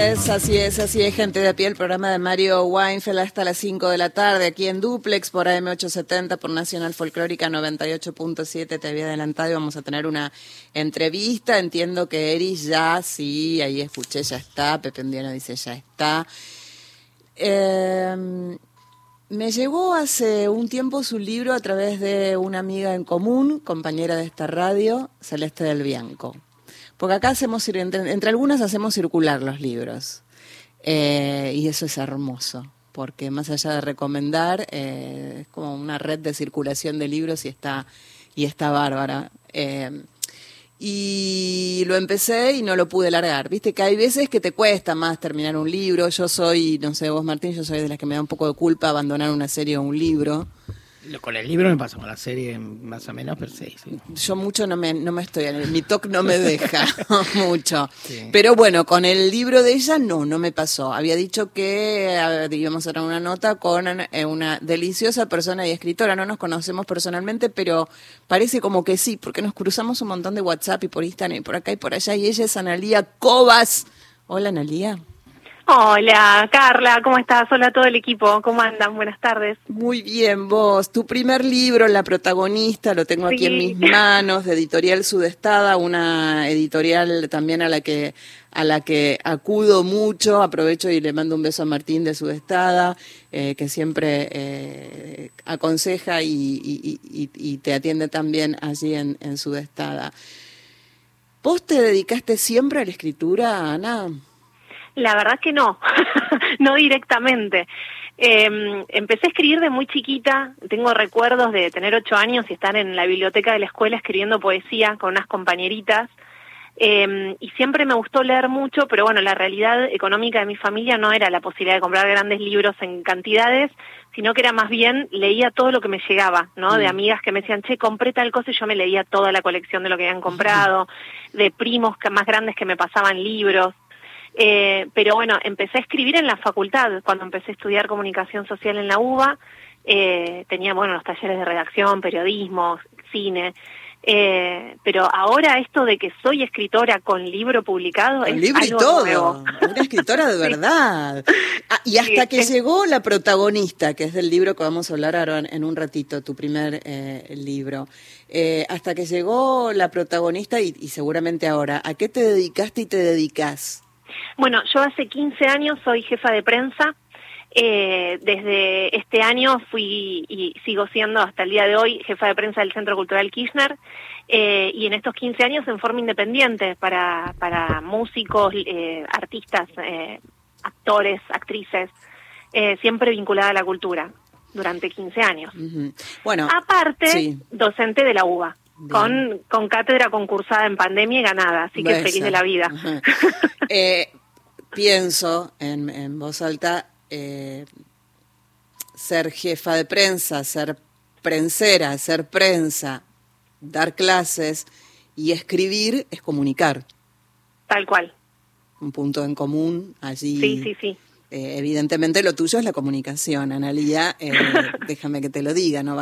es, así es, así es, gente de a pie, el programa de Mario Weinfeld hasta las 5 de la tarde, aquí en Duplex, por AM870, por Nacional Folclórica 98.7, te había adelantado y vamos a tener una entrevista, entiendo que Eris ya, sí, ahí escuché, ya está, Pepe Undiano dice ya está. Eh, me llegó hace un tiempo su libro a través de una amiga en común, compañera de esta radio, Celeste del Bianco. Porque acá hacemos, entre, entre algunas hacemos circular los libros. Eh, y eso es hermoso, porque más allá de recomendar, eh, es como una red de circulación de libros y está, y está bárbara. Eh, y lo empecé y no lo pude largar. Viste que hay veces que te cuesta más terminar un libro. Yo soy, no sé, vos Martín, yo soy de las que me da un poco de culpa abandonar una serie o un libro. Con el libro me pasa, con la serie más o menos, pero sí. Yo mucho no me, no me estoy, mi TOC no me deja mucho. Pero bueno, con el libro de ella no, no me pasó. Había dicho que íbamos a dar una nota con eh, una deliciosa persona y escritora. No nos conocemos personalmente, pero parece como que sí, porque nos cruzamos un montón de WhatsApp y por Instagram y por acá y por allá. Y ella es Analía Cobas. Hola, Analía. Hola, Carla, ¿cómo estás? Hola a todo el equipo, ¿cómo andan? Buenas tardes. Muy bien, vos. Tu primer libro, La protagonista, lo tengo aquí en mis manos, de Editorial Sudestada, una editorial también a la que a la que acudo mucho, aprovecho y le mando un beso a Martín de Sudestada, eh, que siempre eh, aconseja y, te atiende también allí en, en Sudestada. ¿Vos te dedicaste siempre a la escritura, Ana? La verdad que no, no directamente. Eh, empecé a escribir de muy chiquita, tengo recuerdos de tener ocho años y estar en la biblioteca de la escuela escribiendo poesía con unas compañeritas. Eh, y siempre me gustó leer mucho, pero bueno, la realidad económica de mi familia no era la posibilidad de comprar grandes libros en cantidades, sino que era más bien leía todo lo que me llegaba, ¿no? De mm. amigas que me decían, che, compré tal cosa y yo me leía toda la colección de lo que habían comprado, de primos más grandes que me pasaban libros. Eh, pero bueno, empecé a escribir en la facultad, cuando empecé a estudiar comunicación social en la UBA, eh, tenía, bueno, los talleres de redacción, periodismo, cine, eh, pero ahora esto de que soy escritora con libro publicado es libro y todo, una escritora de verdad. Ah, y hasta que llegó la protagonista, que es del libro que vamos a hablar ahora en un ratito, tu primer eh, libro. Eh, hasta que llegó la protagonista y, y seguramente ahora, ¿a qué te dedicaste y te dedicas? Bueno, yo hace 15 años soy jefa de prensa. Eh, desde este año fui y sigo siendo hasta el día de hoy jefa de prensa del Centro Cultural Kirchner eh, y en estos 15 años en forma independiente para, para músicos, eh, artistas, eh, actores, actrices, siempre vinculada a la cultura durante 15 años. Bueno, aparte, docente de la UBA con, con cátedra concursada en pandemia y ganada, así que feliz de la vida. eh, pienso en, en, voz alta, eh, ser jefa de prensa, ser prensera, ser prensa, dar clases y escribir es comunicar. Tal cual. Un punto en común allí. Sí, sí, sí. Eh, evidentemente lo tuyo es la comunicación, Analía, eh, déjame que te lo diga, no,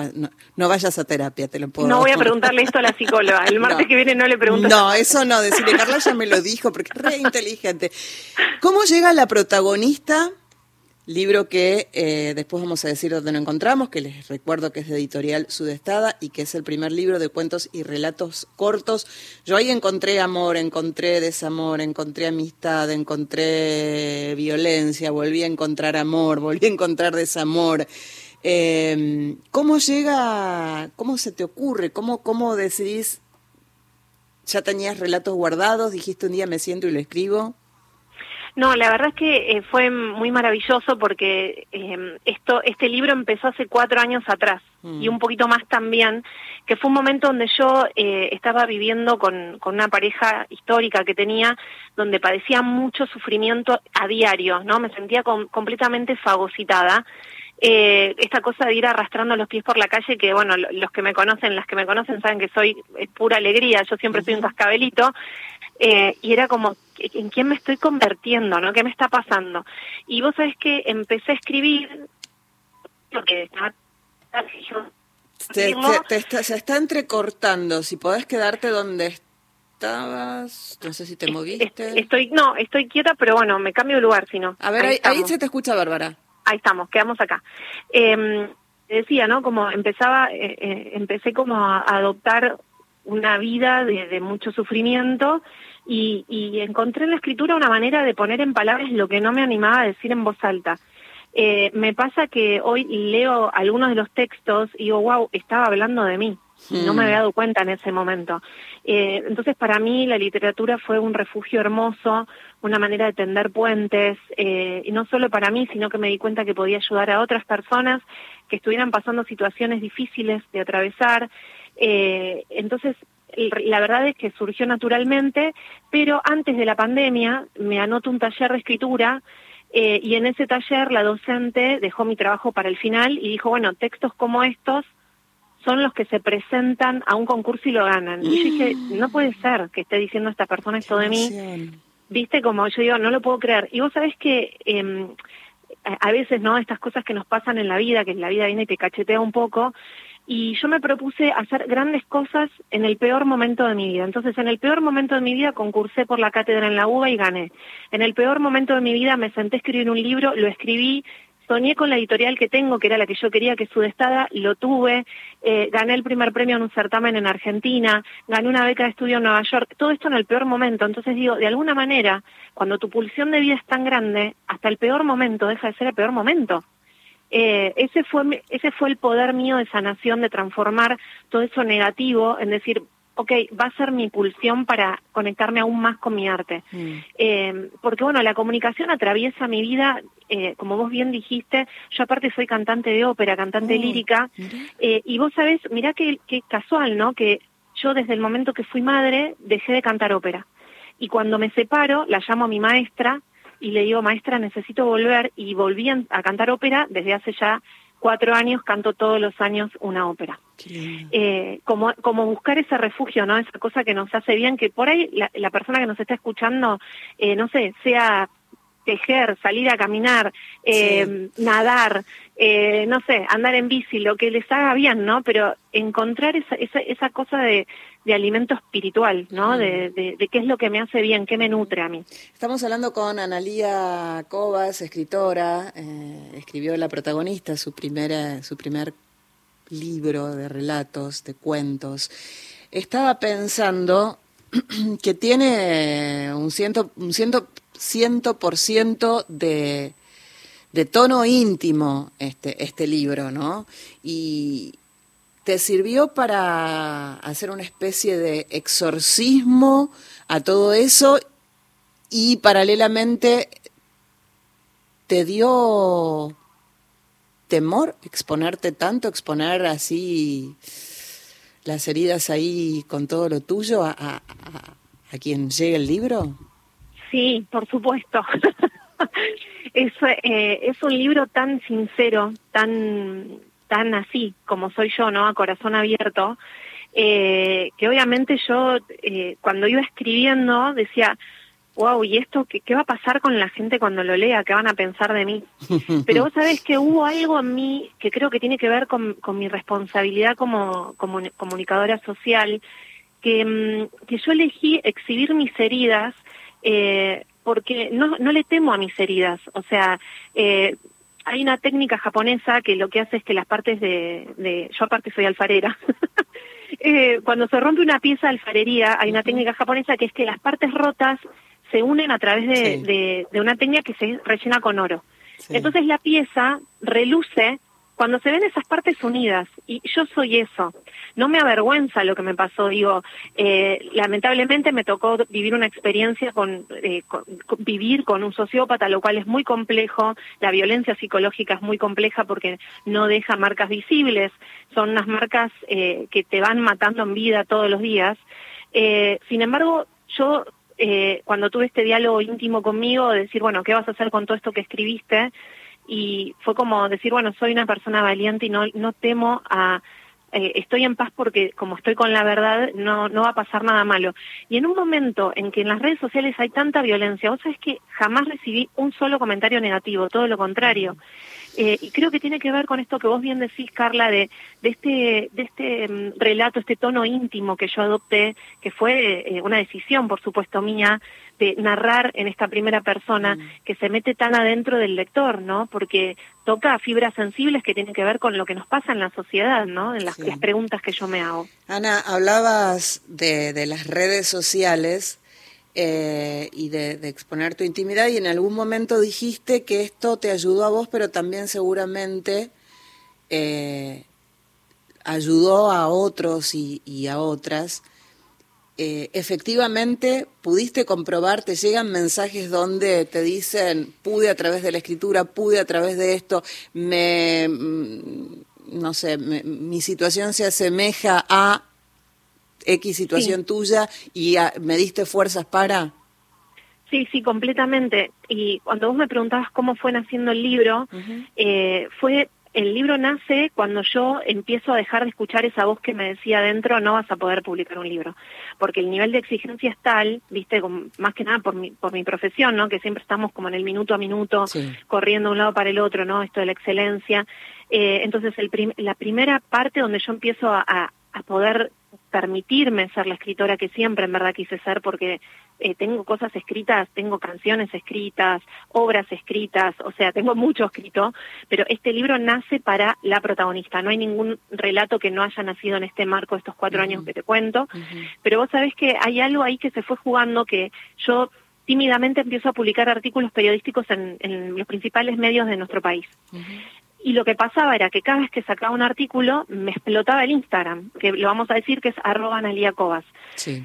no, vayas a terapia, te lo puedo... No voy a preguntarle esto a la psicóloga, el martes que viene no le pregunto. No, eso no, decirle, Carla ya me lo dijo, porque es re inteligente. ¿Cómo llega la protagonista Libro que eh, después vamos a decir dónde lo encontramos, que les recuerdo que es de editorial Sudestada y que es el primer libro de cuentos y relatos cortos. Yo ahí encontré amor, encontré desamor, encontré amistad, encontré violencia, volví a encontrar amor, volví a encontrar desamor. Eh, ¿Cómo llega, cómo se te ocurre, cómo, cómo decidís, ya tenías relatos guardados, dijiste un día me siento y lo escribo? No, la verdad es que eh, fue muy maravilloso porque eh, esto, este libro empezó hace cuatro años atrás mm. y un poquito más también, que fue un momento donde yo eh, estaba viviendo con, con una pareja histórica que tenía, donde padecía mucho sufrimiento a diario, ¿no? Me sentía completamente fagocitada. Eh, esta cosa de ir arrastrando los pies por la calle, que bueno, los que me conocen, las que me conocen saben que soy pura alegría, yo siempre soy un cascabelito, eh, y era como, ¿en quién me estoy convirtiendo? ¿no? ¿Qué me está pasando? Y vos sabés que empecé a escribir porque te, te, está, se está entrecortando. Si podés quedarte donde estabas, no sé si te moviste. es- Estoy, no, estoy quieta, pero bueno, me cambio de lugar si no. A ver, ahí, ahí se te escucha Bárbara. Ahí estamos, quedamos acá. Eh, decía, ¿no? Como empezaba, eh, eh, empecé como a, adoptar una vida de, de mucho sufrimiento y, y encontré en la escritura una manera de poner en palabras lo que no me animaba a decir en voz alta. Eh, me pasa que hoy leo algunos de los textos y digo, wow, estaba hablando de mí. No me había dado cuenta en ese momento. Eh, entonces, para mí, la literatura fue un refugio hermoso, una manera de tender puentes, eh, y no solo para mí, sino que me di cuenta que podía ayudar a otras personas que estuvieran pasando situaciones difíciles de atravesar. Eh, entonces, la verdad es que surgió naturalmente, pero antes de la pandemia me anoto un taller de escritura eh, y en ese taller la docente dejó mi trabajo para el final y dijo, bueno, textos como estos son los que se presentan a un concurso y lo ganan. Y yo dije, no puede ser que esté diciendo esta persona esto de mí. Viste, como yo digo, no lo puedo creer. Y vos sabés que eh, a veces, ¿no? Estas cosas que nos pasan en la vida, que la vida viene y te cachetea un poco. Y yo me propuse hacer grandes cosas en el peor momento de mi vida. Entonces, en el peor momento de mi vida concursé por la cátedra en la UBA y gané. En el peor momento de mi vida me senté a escribir un libro, lo escribí, soñé con la editorial que tengo, que era la que yo quería, que es Sudestada, lo tuve, eh, gané el primer premio en un certamen en Argentina, gané una beca de estudio en Nueva York, todo esto en el peor momento. Entonces digo, de alguna manera, cuando tu pulsión de vida es tan grande, hasta el peor momento deja de ser el peor momento. Eh, ese fue ese fue el poder mío de sanación, de transformar todo eso negativo en decir, ok, va a ser mi pulsión para conectarme aún más con mi arte. Mm. Eh, porque bueno, la comunicación atraviesa mi vida, eh, como vos bien dijiste, yo aparte soy cantante de ópera, cantante Oh, lírica, eh, y vos sabés, mirá qué, qué casual, ¿no? Que yo desde el momento que fui madre dejé de cantar ópera. Y cuando me separo, la llamo a mi maestra y le digo, maestra, necesito volver, y volví a cantar ópera desde hace ya cuatro años, canto todos los años una ópera eh, como, como buscar ese refugio, ¿no? Esa cosa que nos hace bien, que por ahí la, la persona que nos está escuchando, eh, no sé, sea tejer, salir a caminar, eh, nadar, eh, no sé, andar en bici, lo que les haga bien, ¿no? Pero encontrar esa, esa, esa cosa de, de alimento espiritual, ¿no? De, de, de qué es lo que me hace bien, qué me nutre a mí. Estamos hablando con Analía Cobas, escritora, eh, escribió La protagonista, su, primera, su primer libro de relatos, de cuentos. Estaba pensando que tiene un ciento, un ciento, ciento por ciento de, de tono íntimo este, este libro, ¿no? Y te sirvió para hacer una especie de exorcismo a todo eso y paralelamente te dio temor exponerte tanto, exponer así las heridas ahí con todo lo tuyo a, a, a- quien llegue el libro? Sí, por supuesto. es, eh, es un libro tan sincero, tan, tan así como soy yo, ¿no? A corazón abierto, eh, que obviamente yo eh, cuando iba escribiendo decía, wow, ¿y esto qué, qué va a pasar con la gente cuando lo lea? ¿Qué van a pensar de mí? Pero vos sabés que hubo algo en mí que creo que tiene que ver con, con mi responsabilidad como, como comunicadora social, que, mm, que yo elegí exhibir mis heridas eh, porque no, no le temo a mis heridas. O sea, eh, hay una técnica japonesa que lo que hace es que las partes de... de yo aparte soy alfarera. eh, cuando se rompe una pieza de alfarería, hay una técnica japonesa que es que las partes rotas se unen a través de, Sí. de, de una técnica que se rellena con oro. Sí. Entonces la pieza reluce cuando se ven esas partes unidas. Y yo soy eso. No me avergüenza lo que me pasó. Digo, eh, lamentablemente me tocó vivir una experiencia con, eh, vivir con un sociópata, lo cual es muy complejo. La violencia psicológica es muy compleja porque no deja marcas visibles. Son unas marcas eh, que te van matando en vida todos los días. Eh, sin embargo, yo cuando tuve este diálogo íntimo conmigo, de decir, bueno, ¿qué vas a hacer con todo esto que escribiste? Y fue como decir, bueno, soy una persona valiente y no, no temo a, eh, estoy en paz porque como estoy con la verdad, no, no va a pasar nada malo. Y en un momento en que en las redes sociales hay tanta violencia, vos sabés que jamás recibí un solo comentario negativo, todo lo contrario. Eh, y creo que tiene que ver con esto que vos bien decís, Carla, de, de este, de este mm, relato, este tono íntimo que yo adopté, que fue eh, una decisión, por supuesto, mía, de narrar en esta primera persona, mm. que se mete tan adentro del lector, ¿no? Porque toca fibras sensibles que tienen que ver con lo que nos pasa en la sociedad, ¿no? En las, las preguntas que yo me hago. Ana, hablabas de, de las redes sociales eh, y de, exponer tu intimidad y en algún momento dijiste que esto te ayudó a vos, pero también seguramente eh, ayudó a otros y, a otras. Eh, efectivamente, pudiste comprobar, te llegan mensajes donde te dicen, pude a través de la escritura, pude a través de esto, me, mm, no sé, mi situación se asemeja a X situación tuya y me diste fuerzas para... Sí, sí, completamente. Y cuando vos me preguntabas cómo fue naciendo el libro, eh, fue el libro nace cuando yo empiezo a dejar de escuchar esa voz que me decía adentro, no vas a poder publicar un libro, porque el nivel de exigencia es tal, viste, más que nada por mi, por mi profesión, ¿no? Que siempre estamos como en el minuto a minuto, corriendo de un lado para el otro, ¿no? Esto de la excelencia. Eh, entonces, el la primera parte donde yo empiezo a, a poder permitirme ser la escritora que siempre en verdad quise ser porque eh, tengo cosas escritas, tengo canciones escritas, obras escritas, o sea, tengo mucho escrito, pero este libro nace para la protagonista. No hay ningún relato que no haya nacido en este marco estos cuatro años que te cuento, pero vos sabés que hay algo ahí que se fue jugando que yo tímidamente empiezo a publicar artículos periodísticos en, los principales medios de nuestro país. Y lo que pasaba era que cada vez que sacaba un artículo me explotaba el Instagram, que lo vamos a decir que es arroba Analia Cobas.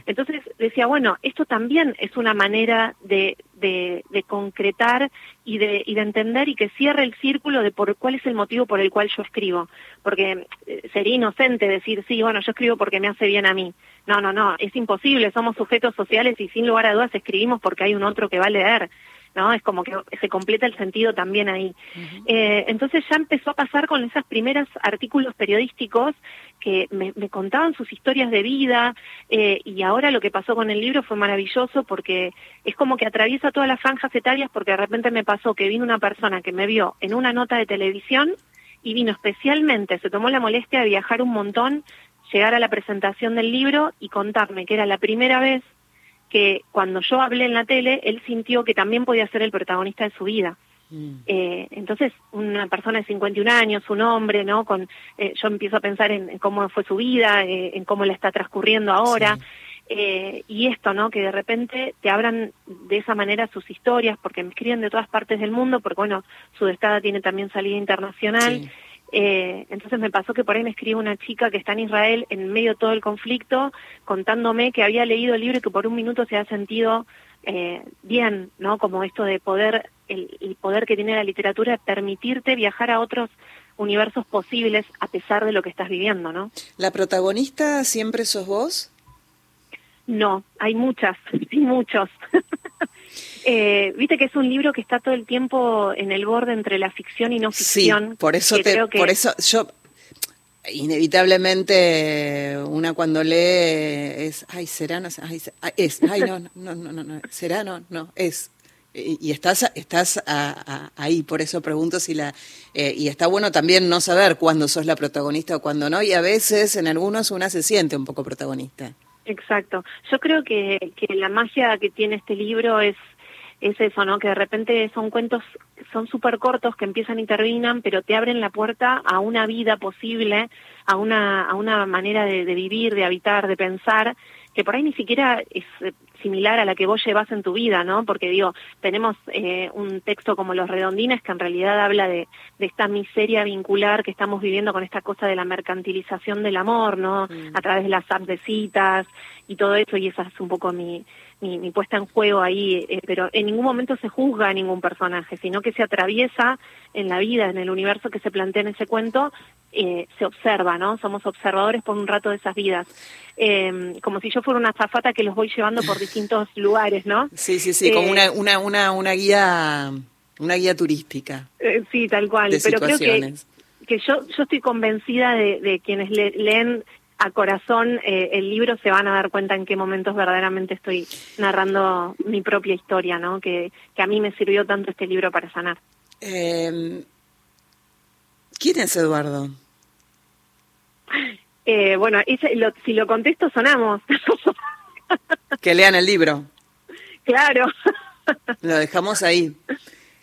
Entonces decía, bueno, esto también es una manera de, de, concretar y de, y de entender y que cierre el círculo de por cuál es el motivo por el cual yo escribo. Porque eh, sería inocente decir, sí, bueno, yo escribo porque me hace bien a mí. No, no, no, es imposible, somos sujetos sociales y sin lugar a dudas escribimos porque hay un otro que va a leer. ¿No? Es como que se completa el sentido también ahí. eh, entonces ya empezó a pasar con esos primeros artículos periodísticos que me, me contaban sus historias de vida eh, y ahora lo que pasó con el libro fue maravilloso porque es como que atraviesa todas las franjas etarias porque de repente me pasó que vino una persona que me vio en una nota de televisión y vino especialmente, se tomó la molestia de viajar un montón, llegar a la presentación del libro y contarme que era la primera vez que cuando yo hablé en la tele, él sintió que también podía ser el protagonista de su vida. Mm. Eh, entonces, una persona de 51 años, un hombre, ¿no? Con, eh, yo empiezo a pensar en, cómo fue su vida, eh, en cómo la está transcurriendo ahora. y esto, ¿no? Que de repente te abran de esa manera sus historias, porque me escriben de todas partes del mundo, porque bueno, su destada tiene también salida internacional. Eh, entonces me pasó que por ahí me escribe una chica que está en Israel en medio de todo el conflicto, contándome que había leído el libro y que por un minuto se ha sentido eh, bien, ¿no? Como esto de poder, el, el, poder que tiene la literatura, permitirte viajar a otros universos posibles a pesar de lo que estás viviendo, ¿no? ¿La protagonista siempre sos vos? No, hay muchas, sí, muchos. Eh, Viste que es un libro que está todo el tiempo en el borde entre la ficción y no ficción. Sí, por eso, te, por eso yo inevitablemente una cuando lee es, ay, será, no, ay, es, ay, no, no, no, no, no, será, no, no, es. Y, estás, estás ahí, por eso pregunto si la... Eh, y está bueno también no saber cuándo sos la protagonista o cuándo no, y a veces en algunos una se siente un poco protagonista. Exacto. Yo creo que, que la magia que tiene este libro es es eso, ¿no? Que de repente son cuentos, son súper cortos que empiezan y terminan, pero te abren la puerta a una vida posible, a una, a una manera de, vivir, de habitar, de pensar, que por ahí ni siquiera es similar a la que vos llevas en tu vida, ¿no? Porque digo, tenemos eh, un texto como Los Redondines que en realidad habla de, de, esta miseria vincular que estamos viviendo con esta cosa de la mercantilización del amor, ¿no? Mm. A través de las apps de citas y todo eso, y esa es un poco mi, mi, puesta en juego ahí, eh, pero en ningún momento se juzga a ningún personaje, sino que se atraviesa en la vida, en el universo que se plantea en ese cuento, eh, se observa, ¿no? Somos observadores por un rato de esas vidas. Eh, como si yo fuera una zafata que los voy llevando por distintos lugares, ¿no? Sí, sí, sí, como una, una, una, una guía una guía turística. sí, tal cual. Pero creo que que yo, yo estoy convencida de, de quienes leen a corazón eh, el libro se van a dar cuenta en qué momentos verdaderamente estoy narrando mi propia historia, ¿no? Que, que a mí me sirvió tanto este libro para sanar. Eh, ¿Quién es Eduardo? Eh, bueno, si lo contesto sonamos. que lean el libro. Claro. Lo dejamos ahí.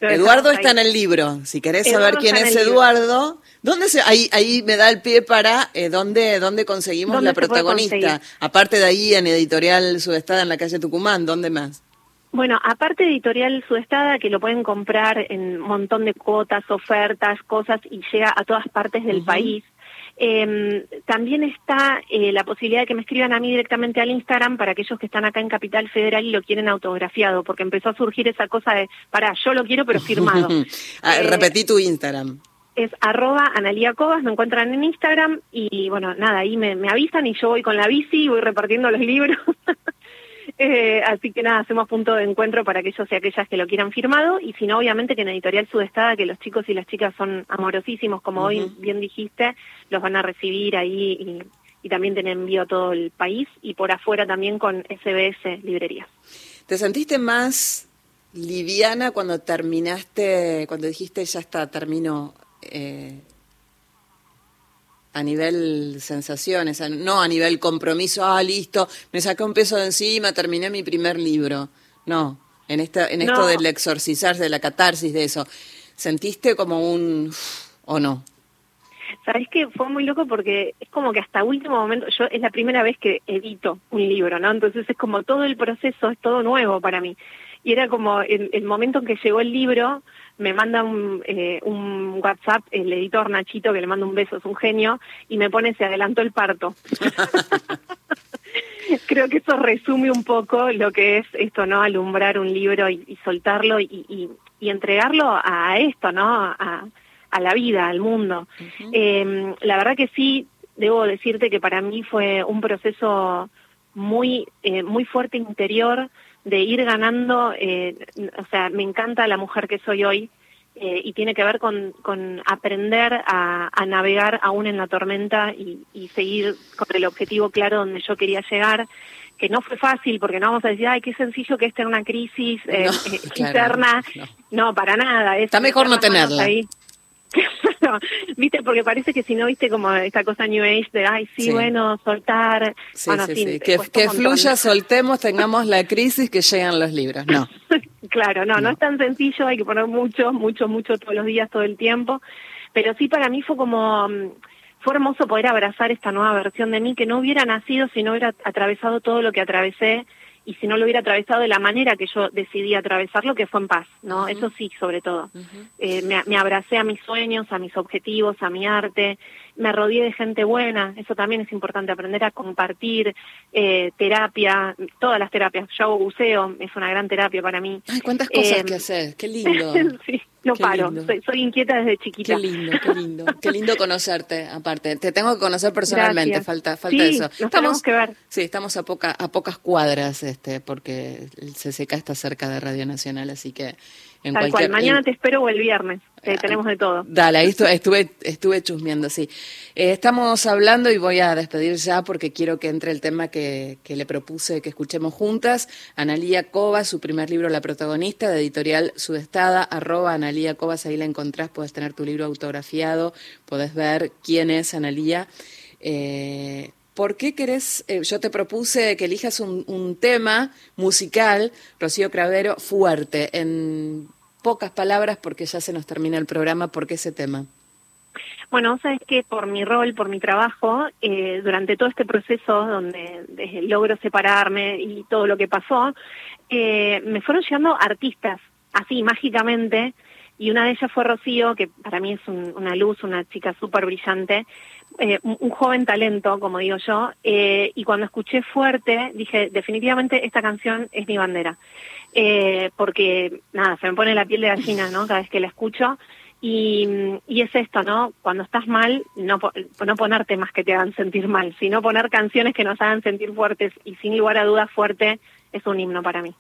Eduardo está en el libro. Si querés saber quién es Eduardo, ¿dónde se, ahí, ahí me da el pie para eh, dónde, dónde conseguimos la protagonista? Aparte de ahí en Editorial Sudestada en la calle Tucumán, ¿dónde más? Bueno, aparte de Editorial Sudestada, que lo pueden comprar en un montón de cuotas, ofertas, cosas, y llega a todas partes del país. Eh, también está eh, la posibilidad de que me escriban a mí directamente al Instagram para aquellos que están acá en Capital Federal y lo quieren autografiado, porque empezó a surgir esa cosa de, para, yo lo quiero pero firmado. ah, eh, repetí tu Instagram. Es arroba Analia Cobas, me encuentran en Instagram y bueno, nada, ahí me, me avisan y yo voy con la bici y voy repartiendo los libros. Eh, así que nada, hacemos punto de encuentro para aquellos y aquellas que lo quieran firmado y si no, obviamente que en Editorial Sudestada, que los chicos y las chicas son amorosísimos, como hoy bien dijiste, los van a recibir ahí y, y también te envío a todo el país y por afuera también con SBS Librerías. ¿Te sentiste más liviana cuando terminaste, cuando dijiste ya está, termino eh, a nivel sensaciones, no a nivel compromiso, ah, listo, me saqué un peso de encima, terminé mi primer libro. No, en, esta, en esto del exorcizarse, de la catarsis, de eso. ¿Sentiste como un... o no? Sabes que fue muy loco porque es como que hasta último momento, yo es la primera vez que edito un libro, ¿no? Entonces es como todo el proceso es todo nuevo para mí. Y era como el, el momento en que llegó el libro, me manda un, eh, un WhatsApp el editor Nachito, que le manda un beso, es un genio, y me pone, se adelantó el parto. Creo que eso resume un poco lo que es esto, ¿no? Alumbrar un libro y, soltarlo y, y, y, entregarlo a esto, ¿no? A, a la vida, al mundo. eh, la verdad que sí, debo decirte que para mí fue un proceso muy, eh, muy fuerte interior, de ir ganando, eh, o sea, me encanta la mujer que soy hoy eh, y tiene que ver con, con aprender a, a, navegar aún en la tormenta y, y, seguir con el objetivo claro donde yo quería llegar, que no fue fácil porque no vamos a decir, ay, qué sencillo que esté en una crisis eh, no, eh, interna. No. no. para nada. Está mejor no tenerla. Ahí. viste, porque parece que si no, viste como esta cosa New Age de, ay, sí, sí. bueno, soltar. Sí, bueno, sí, sí. Que, que fluya, soltemos, tengamos la crisis, que llegan los libros. No. claro, no, no, no, es tan sencillo, hay que poner mucho, mucho, mucho todos los días, todo el tiempo. Pero sí, para mí fue como. Mm, fue hermoso poder abrazar esta nueva versión de mí que no hubiera nacido si no hubiera atravesado todo lo que atravesé y si no lo hubiera atravesado de la manera que yo decidí atravesarlo, que fue en paz, ¿no? Uh -huh. Eso sí, sobre todo. Uh -huh. eh, me, me, abracé a mis sueños, a mis objetivos, a mi arte, me rodeé de gente buena, eso también es importante, aprender a compartir eh, terapia, todas las terapias. Yo hago buceo, es una gran terapia para mí. Ay, cuántas cosas eh, que hacer, qué lindo. sí, no qué paro, soy, soy, inquieta desde chiquita. Qué lindo, qué lindo, qué lindo conocerte, aparte. Te tengo que conocer personalmente, Gracias. falta falta sí, eso. Nos estamos, que ver. Sí, estamos a, poca, a pocas cuadras, este porque el CCK está cerca de Radio Nacional, así que en Tal cual, mañana te espero o el viernes, eh, tenemos de todo. Dale, ahí estuve, estuve, estuve chusmeando, sí. Eh, estamos hablando y voy a despedir ya porque quiero que entre el tema que, que le propuse que escuchemos juntas. Analía Cobas, su primer libro, La protagonista, de editorial Sudestada, arroba Analía Cobas, ahí la encontrás, puedes tener tu libro autografiado, podés ver quién es Analía. Eh, ¿Por qué querés? Eh, yo te propuse que elijas un, tema musical, Rocío Cravero, fuerte, en pocas palabras, porque ya se nos termina el programa. ¿Por qué ese tema? Bueno, sabes que por mi rol, por mi trabajo, eh, durante todo este proceso donde logro separarme y todo lo que pasó, eh, me fueron llegando artistas, así mágicamente, y una de ellas fue Rocío, que para mí es un, una luz, una chica súper brillante, eh, un, un, joven talento, como digo yo, eh, y cuando escuché fuerte, dije, definitivamente esta canción es mi bandera. Eh, porque, nada, se me pone la piel de gallina, ¿no? Cada vez que la escucho. Y, y es esto, ¿no? Cuando estás mal, no, no poner temas que te hagan sentir mal, sino poner canciones que nos hagan sentir fuertes. Y sin lugar a dudas, fuerte es un himno para mí.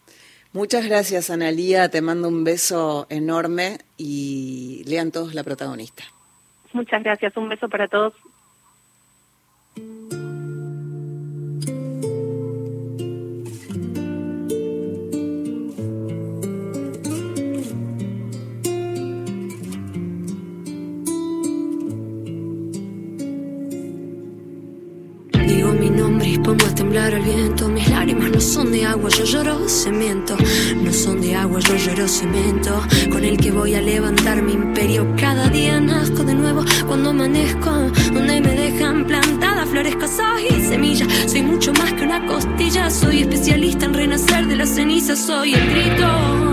Muchas gracias, Analía. Te mando un beso enorme y lean todos la protagonista. Muchas gracias, un beso para todos. Yo lloro cemento. No son de agua, yo lloro cemento. Con el que voy a levantar mi imperio. Cada día nazco de nuevo cuando amanezco. Donde me dejan plantada flores, y semillas. Soy mucho más que una costilla. Soy especialista en renacer de las cenizas. Soy el grito